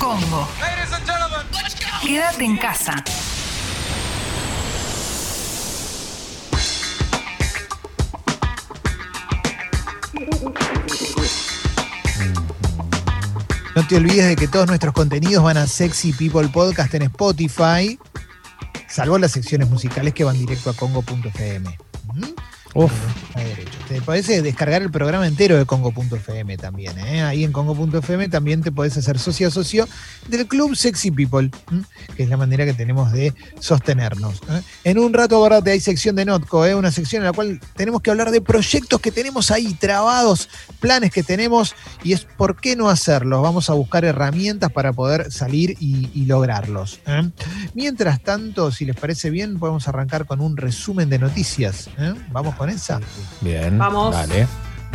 Congo. Quédate en casa. No te olvides de que todos nuestros contenidos van a Sexy People Podcast en Spotify, salvo las secciones musicales que van directo a congo.fm. ¿Mm? Uf. Derecho. Te podés eh, descargar el programa entero de Congo.fm también. ¿eh? Ahí en Congo.fm también te podés hacer socio a socio del Club Sexy People, que es la manera que tenemos de sostenernos. ¿eh? En un rato, te hay sección de Notco, ¿eh? una sección en la cual tenemos que hablar de proyectos que tenemos ahí trabados, planes que tenemos, y es por qué no hacerlos. Vamos a buscar herramientas para poder salir y, lograrlos. Mientras tanto, si les parece bien, podemos arrancar con un resumen de noticias. Vamos con esa. Bien. Vamos. Dale.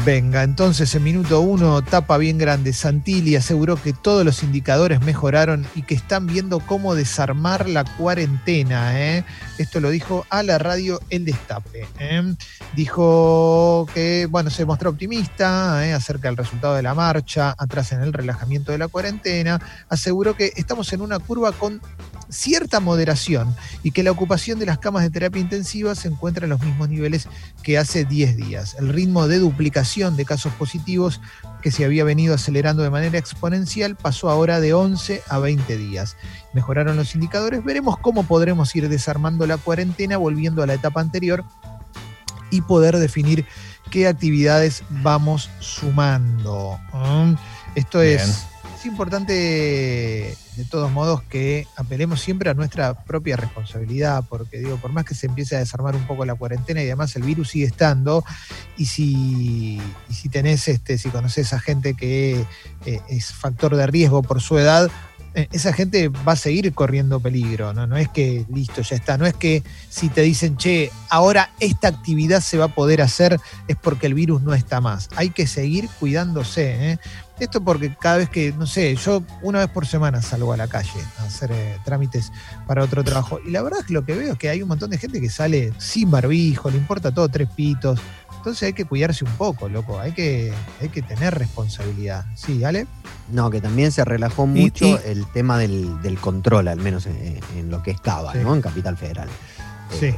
Venga, entonces en minuto uno, tapa bien grande. Santilli aseguró que todos los indicadores mejoraron y que están viendo cómo desarmar la cuarentena. ¿eh? Esto lo dijo a la radio El Destape. ¿eh? Dijo que, bueno, se mostró optimista ¿eh? acerca del resultado de la marcha, atrás en el relajamiento de la cuarentena. Aseguró que estamos en una curva con cierta moderación y que la ocupación de las camas de terapia intensiva se encuentra en los mismos niveles que hace 10 días. El ritmo de duplicación de casos positivos que se había venido acelerando de manera exponencial pasó ahora de 11 a 20 días. Mejoraron los indicadores, veremos cómo podremos ir desarmando la cuarentena volviendo a la etapa anterior y poder definir qué actividades vamos sumando. ¿Mm? Esto Bien. es, es importante de todos modos que apelemos siempre a nuestra propia responsabilidad, porque digo, por más que se empiece a desarmar un poco la cuarentena y además el virus sigue estando, y si, y si tenés, este, si conoces a gente que eh, es factor de riesgo por su edad, esa gente va a seguir corriendo peligro, ¿no? No es que listo, ya está. No es que si te dicen, che, ahora esta actividad se va a poder hacer, es porque el virus no está más. Hay que seguir cuidándose. ¿eh? Esto porque cada vez que, no sé, yo una vez por semana salgo a la calle a hacer eh, trámites para otro trabajo. Y la verdad es que lo que veo es que hay un montón de gente que sale sin barbijo, le importa todo tres pitos. Entonces hay que cuidarse un poco, loco. Hay que, hay que tener responsabilidad. Sí, ¿Ale? No, que también se relajó mucho y- el tema del, del control, al menos en, en lo que estaba, Sí. ¿no? En Capital Federal. Sí. Eh,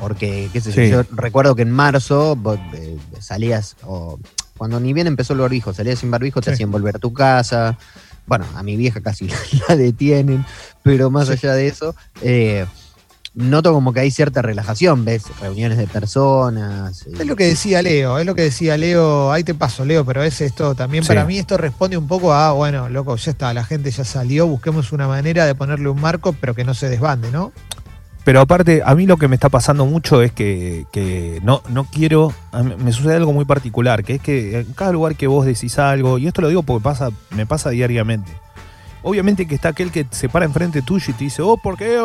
porque, qué sé yo, Sí. yo recuerdo que en marzo vos, eh, salías, o cuando ni bien empezó el barbijo, salías sin barbijo, te Sí. hacían volver a tu casa. Bueno, a mi vieja casi la detienen, pero más Sí. allá de eso, eh, noto como que hay cierta relajación, ves reuniones de personas. Es lo que decía Leo, es lo que decía Leo, ahí te paso Leo, pero es esto también Sí. para mí esto responde un poco a, bueno, loco, ya está, la gente ya salió, busquemos una manera de ponerle un marco, pero que no se desbande, ¿no? Pero aparte, a mí lo que me está pasando mucho es que, que no, no quiero. a mí me sucede algo muy particular, que es que en cada lugar que vos decís algo, y esto lo digo porque pasa, me pasa diariamente. Obviamente que está aquel que se para enfrente tuyo y te dice, oh, ¿por qué?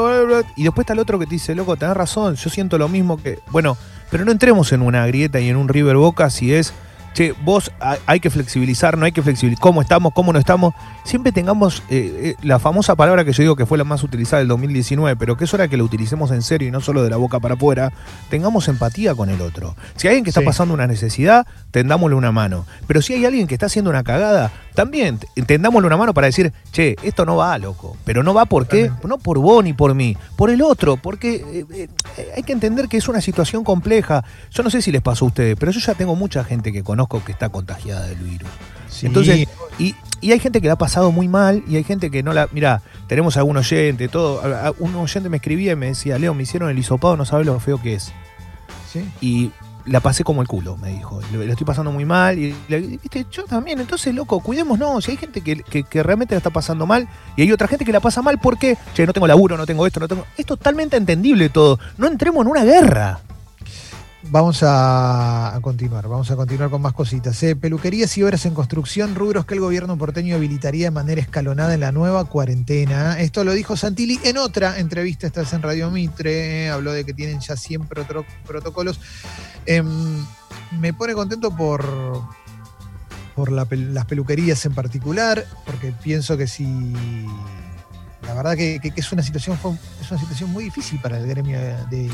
Y después está el otro que te dice, loco, tenés razón, yo siento lo mismo que. Bueno, pero no entremos en una grieta y en un River Boca si es, che, vos hay, que flexibilizar, no hay que flexibilizar, cómo estamos, cómo no estamos. Siempre tengamos eh, eh, la famosa palabra que yo digo que fue la más utilizada del 2019, pero que es hora que la utilicemos en serio y no solo de la boca para afuera, tengamos empatía con el otro. Si hay alguien que está Sí. pasando una necesidad, tendámosle una mano. Pero si hay alguien que está haciendo una cagada, también tendámosle una mano para decir, che, esto no va, loco. Pero no va por qué, no por vos ni por mí, por el otro, porque eh, hay que entender que es una situación compleja. Yo no sé si les pasó a ustedes, pero yo ya tengo mucha gente que conozco que está contagiada del virus. Entonces, y, y hay gente que la ha pasado muy mal y hay gente que no la. Mira, tenemos algún oyente, todo. a- a- Un oyente me escribía y me decía, Leo, me hicieron el hisopado, no sabes lo feo que es. sí. Y la pasé como el culo, me dijo. Lo, lo estoy pasando muy mal. Y le- viste, yo también. Entonces, loco, cuidémonos. Si hay gente que, que- que realmente la está pasando mal y hay otra gente que la pasa mal porque, che, no tengo laburo, no tengo esto, no tengo. Es totalmente entendible todo. No entremos en una guerra. Vamos a, continuar, vamos a continuar con más cositas. ¿eh? Peluquerías y obras en construcción, rubros que el gobierno porteño habilitaría de manera escalonada en la nueva cuarentena. Esto lo dijo Santilli en otra entrevista, esta vez en Radio Mitre, ¿eh? habló de que tienen ya 100 protro- protocolos. Em, me pone contento por, por las peluquerías en particular, porque pienso que si... La verdad que, que- que es, una situación, es una situación muy difícil para el gremio de,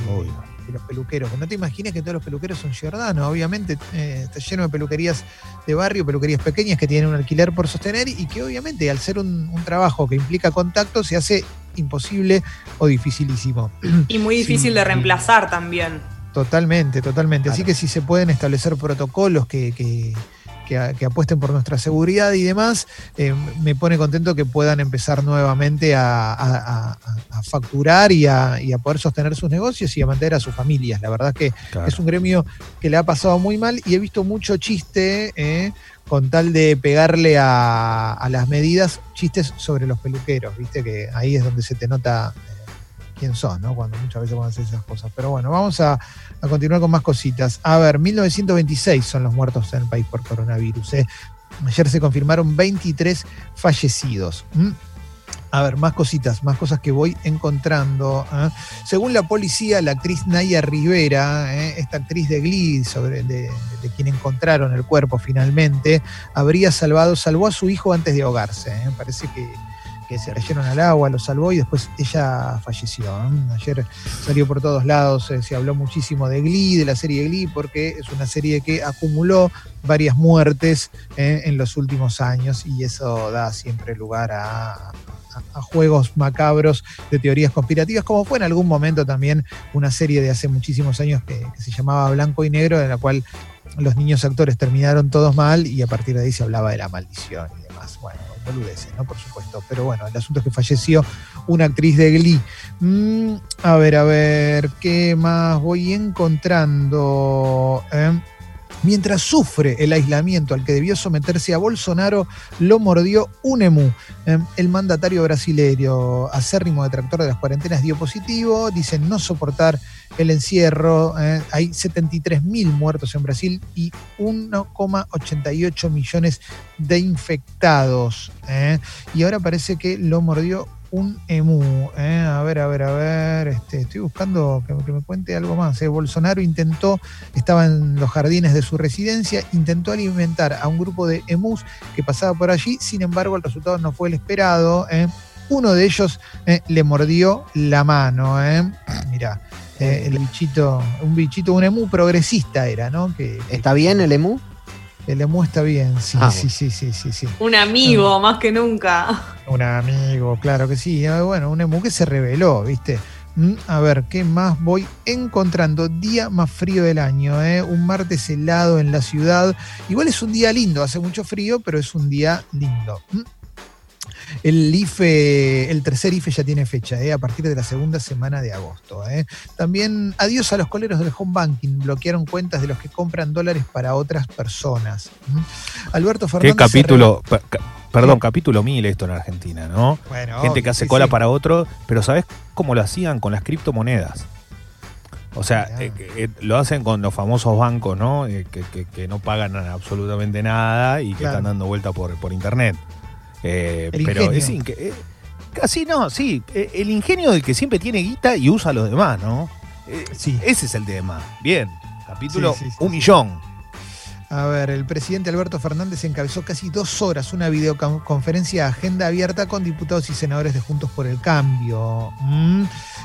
los peluqueros. No te imagines que todos los peluqueros son ciudadanos. Obviamente eh, está lleno de peluquerías de barrio, peluquerías pequeñas que tienen un alquiler por sostener y que obviamente al ser un, un trabajo que implica contacto se hace imposible o dificilísimo. Y muy difícil Sí. de reemplazar también. Totalmente, totalmente. Así que si se pueden establecer protocolos que, que- que apuesten por nuestra seguridad y demás, eh, me pone contento que puedan empezar nuevamente a, a- a- a facturar y a, y a poder sostener sus negocios y a mantener a sus familias. La verdad que Claro. es un gremio que le ha pasado muy mal y he visto mucho chiste eh, con tal de pegarle a, a las medidas, chistes sobre los peluqueros, viste que ahí es donde se te nota quién sos, ¿no? Cuando muchas veces cuando haces esas cosas. Pero bueno, vamos a, a continuar con más cositas. A ver, 1926 son los muertos en el país por coronavirus. ¿eh? Ayer se confirmaron 23 fallecidos. A ver, más cositas, más cosas que voy encontrando. ¿eh? Según la policía, la actriz Naya Rivera, ¿eh? esta actriz de Glee, sobre, de, quien encontraron el cuerpo finalmente, habría salvado, salvó a su hijo antes de ahogarse. Parece que, se cayeron al agua, lo salvó y después ella falleció. Ayer salió por todos lados, eh, se habló muchísimo de Glee, de la serie Glee, porque es una serie que acumuló varias muertes eh, en los últimos años y eso da siempre lugar a juegos macabros de teorías conspirativas, como fue en algún momento también una serie de hace muchísimos años que, que se llamaba Blanco y Negro, en la cual los niños actores terminaron todos mal y a partir de ahí se hablaba de la maldición y demás. Bueno, boludeces, ¿no? Por supuesto. Pero bueno, el asunto es que falleció una actriz de Glee. Mm, a ver, a ver, ¿qué más voy encontrando? Eh, Mientras sufre el aislamiento al que debió someterse a Bolsonaro, lo mordió un emú. Eh, El mandatario brasileño, acérrimo detractor de las cuarentenas, dio positivo. Dicen no soportar el encierro. eh, Hay 73 mil muertos en Brasil y 1,88 millones de infectados. eh. Y ahora parece que lo mordió un emú. eh. A ver, a ver, a ver. Este, estoy buscando que, me cuente algo más. eh. Bolsonaro intentó, estaba en los jardines de su residencia, intentó alimentar a un grupo de emus que pasaba por allí. Sin embargo, el resultado no fue el esperado. eh. Uno de ellos le mordió la mano. Mirá. el bichito, un bichito, un emú progresista era, ¿no? Que, ¿Está bien el emú? El emú está bien, sí, Ah, sí, sí, sí, sí, sí. Un amigo, más que nunca. Un amigo, claro que sí. Eh, Bueno, un emu que se reveló, ¿viste? Mm, A ver, ¿qué más voy encontrando? Día más frío del año, ¿eh? Un martes helado en la ciudad. Igual es un día lindo, hace mucho frío, pero es un día lindo. El IFE, el tercer IFE ya tiene fecha, ¿eh? a partir de la segunda semana de agosto. ¿eh? También adiós a los coleros del home banking, bloquearon cuentas de los que compran dólares para otras personas. Alberto Fernández. Qué capítulo, per- ca- perdón, capítulo mil esto en Argentina, ¿no? Bueno, Gente que hace sí, cola sí. para otro, pero ¿sabes cómo lo hacían con las criptomonedas? O sea, eh, eh, lo hacen con los famosos bancos, ¿no? Eh, que, que- que no pagan absolutamente nada y que Claro. están dando vuelta por, por internet. Eh, pero ingenio. es inque- eh, casi no, sí. eh, el ingenio del que siempre tiene guita y usa a los demás, ¿no? Eh, Sí. Ese es el tema. Bien. Capítulo Sí, sí, sí, un sí. millón. A ver, el presidente Alberto Fernández encabezó casi dos horas una videoconferencia agenda abierta con diputados y senadores de Juntos por el Cambio. Mm,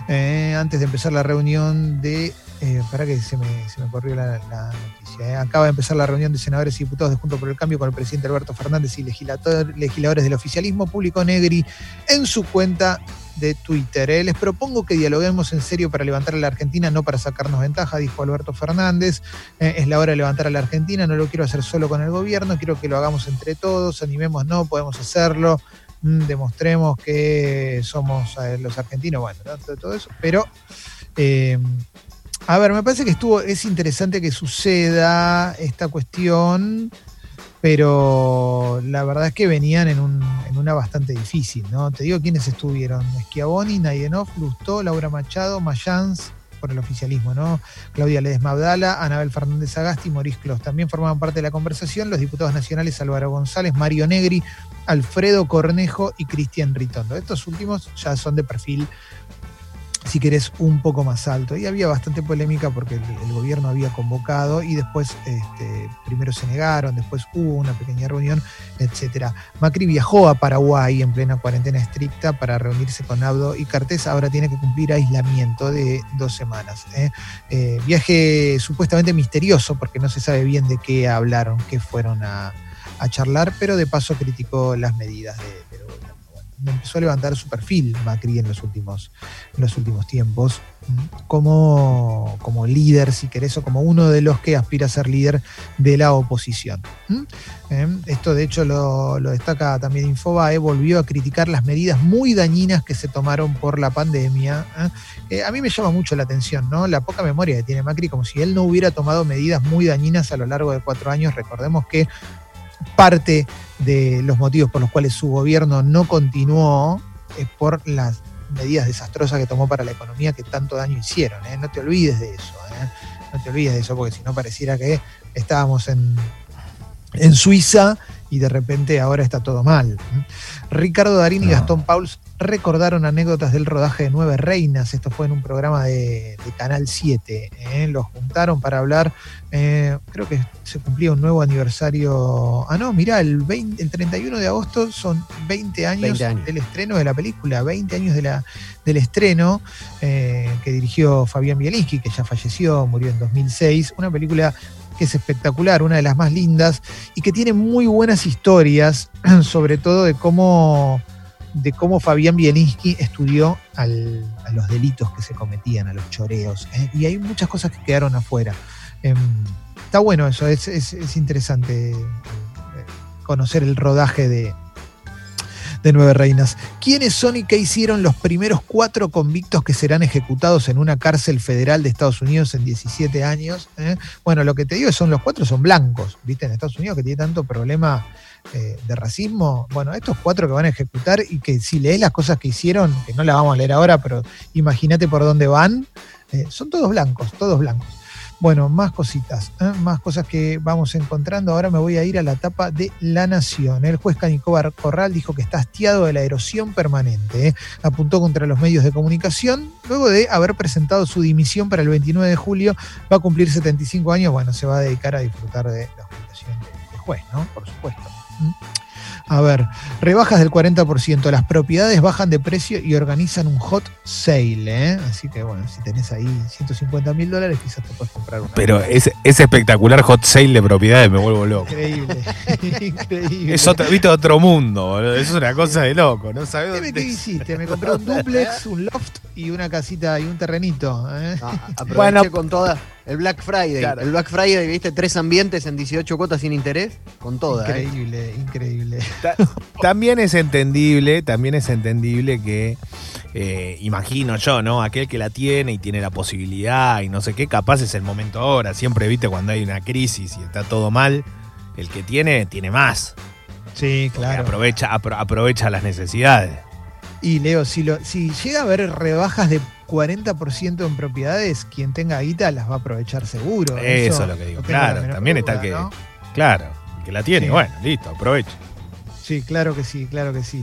eh, antes de empezar la reunión de. Eh, para que se me, se me corrió la, noticia. eh. Acaba de empezar la reunión de senadores y diputados de Juntos por el Cambio con el presidente Alberto Fernández y legisladores del oficialismo. Publicó Negri en su cuenta de Twitter. eh. Les propongo que dialoguemos en serio para levantar a la Argentina, no para sacarnos ventaja, dijo Alberto Fernández. Eh, es la hora de levantar a la Argentina, no lo quiero hacer solo con el gobierno, quiero que lo hagamos entre todos, animemos, no, podemos hacerlo, mm, demostremos que somos los argentinos, bueno, ¿no? todo, todo eso, pero... a ver, me parece que estuvo, es interesante que suceda esta cuestión, pero la verdad es que venían en, un- en una bastante difícil, ¿no? Te digo quiénes estuvieron, Schiavoni, Nayenov, Lustó, Laura Machado, Mayans, por el oficialismo, ¿no? Claudia Ledesma Abdala, Anabel Fernández Agasti Maurice Clos. También formaban parte de la conversación los diputados nacionales Álvaro González, Mario Negri, Alfredo Cornejo y Cristian Ritondo. Estos últimos ya son de perfil si querés, un poco más alto. Y había bastante polémica porque el, gobierno había convocado y después este, primero se negaron, después hubo una pequeña reunión, etcétera. Macri viajó a Paraguay en plena cuarentena estricta para reunirse con Abdo y Cartés. Ahora tiene que cumplir aislamiento de dos semanas. ¿eh? Eh, viaje supuestamente misterioso porque no se sabe bien de qué hablaron, qué fueron a, a charlar, pero de paso criticó las medidas de, empezó a levantar su perfil Macri en los últimos, los últimos tiempos como, como líder, si querés, o como uno de los que aspira a ser líder de la oposición. ¿Mm? Eh, esto de hecho lo, destaca también Infobae, volvió a criticar las medidas muy dañinas que se tomaron por la pandemia. Eh, a mí me llama mucho la atención, ¿no? La poca memoria que tiene Macri, como si él no hubiera tomado medidas muy dañinas a lo largo de cuatro años. Recordemos que parte de los motivos por los cuales su gobierno no continuó es por las medidas desastrosas que tomó para la economía que tanto daño hicieron. ¿eh? No te olvides de eso. ¿eh? No te olvides de eso, porque si no pareciera que estábamos en, en Suiza y de repente ahora está todo mal. Ricardo Darín y. Gastón Pauls recordaron anécdotas del rodaje de Nueve Reinas. Esto fue en un programa de, de Canal 7. ¿eh? Los juntaron para hablar. Eh, creo que se cumplía un nuevo aniversario. Ah, no, mirá, el, 20, el 31 de agosto son 20 años, 20 años, del estreno de la película. 20 años de la, del estreno eh, que dirigió Fabián Bielinski, que ya falleció, murió en 2006. Una película que es espectacular, una de las más lindas y que tiene muy buenas historias, sobre todo de cómo, de cómo Fabián Bielinski estudió a los delitos que se cometían, a los choreos. ¿eh? Y hay muchas cosas que quedaron afuera. Eh, está bueno eso, es, es, es interesante conocer el rodaje de, de Nueve Reinas. ¿Quiénes son y qué hicieron los primeros cuatro convictos que serán ejecutados en una cárcel federal de Estados Unidos en 17 años? ¿Eh? Bueno, lo que te digo son los cuatro son blancos, ¿viste? En Estados Unidos que tiene tanto problema eh, de racismo. Bueno, estos cuatro que van a ejecutar y que si lees las cosas que hicieron, que no las vamos a leer ahora, pero imagínate por dónde van, eh, son todos blancos, todos blancos. Bueno, más cositas, ¿eh? más cosas que vamos encontrando. Ahora me voy a ir a la etapa de La Nación. El juez Canicóbar Corral dijo que está hastiado de la erosión permanente. ¿eh? Apuntó contra los medios de comunicación. Luego de haber presentado su dimisión para el 29 de julio, va a cumplir 75 años. Bueno, se va a dedicar a disfrutar de la jubilación de juez, ¿no? Por supuesto. ¿Mm? A ver, rebajas del 40%, las propiedades bajan de precio y organizan un hot sale, ¿eh? Así que bueno, si tenés ahí 150 mil dólares, quizás te puedes comprar una. Pero es, es, espectacular hot sale de propiedades, me vuelvo loco. Increíble, increíble. Es otro, viste, otro mundo, boludo. Es una cosa de loco, ¿no sabes dónde... ¿Qué hiciste? Me compré un duplex, un loft y una casita y un terrenito. ¿eh? No, bueno, con toda el Black Friday. Claro. El Black Friday, viste, tres ambientes en 18 cuotas sin interés, con toda. Increíble, ¿eh? increíble. Ta también es entendible, también es entendible que, eh, imagino yo, ¿no? Aquel que la tiene y tiene la posibilidad y no sé qué, capaz es el momento ahora. Siempre, viste, cuando hay una crisis y está todo mal, el que tiene, tiene más. Sí, claro. Aprovecha, apro aprovecha las necesidades. Y Leo, si, lo, si llega a haber rebajas de 40% en propiedades, quien tenga guita las va a aprovechar seguro. Eso, Eso es lo que digo. Claro, también duda, está que. ¿no? Claro, que la tiene, sí. bueno, listo, aprovecha. Sí, claro que sí, claro que sí.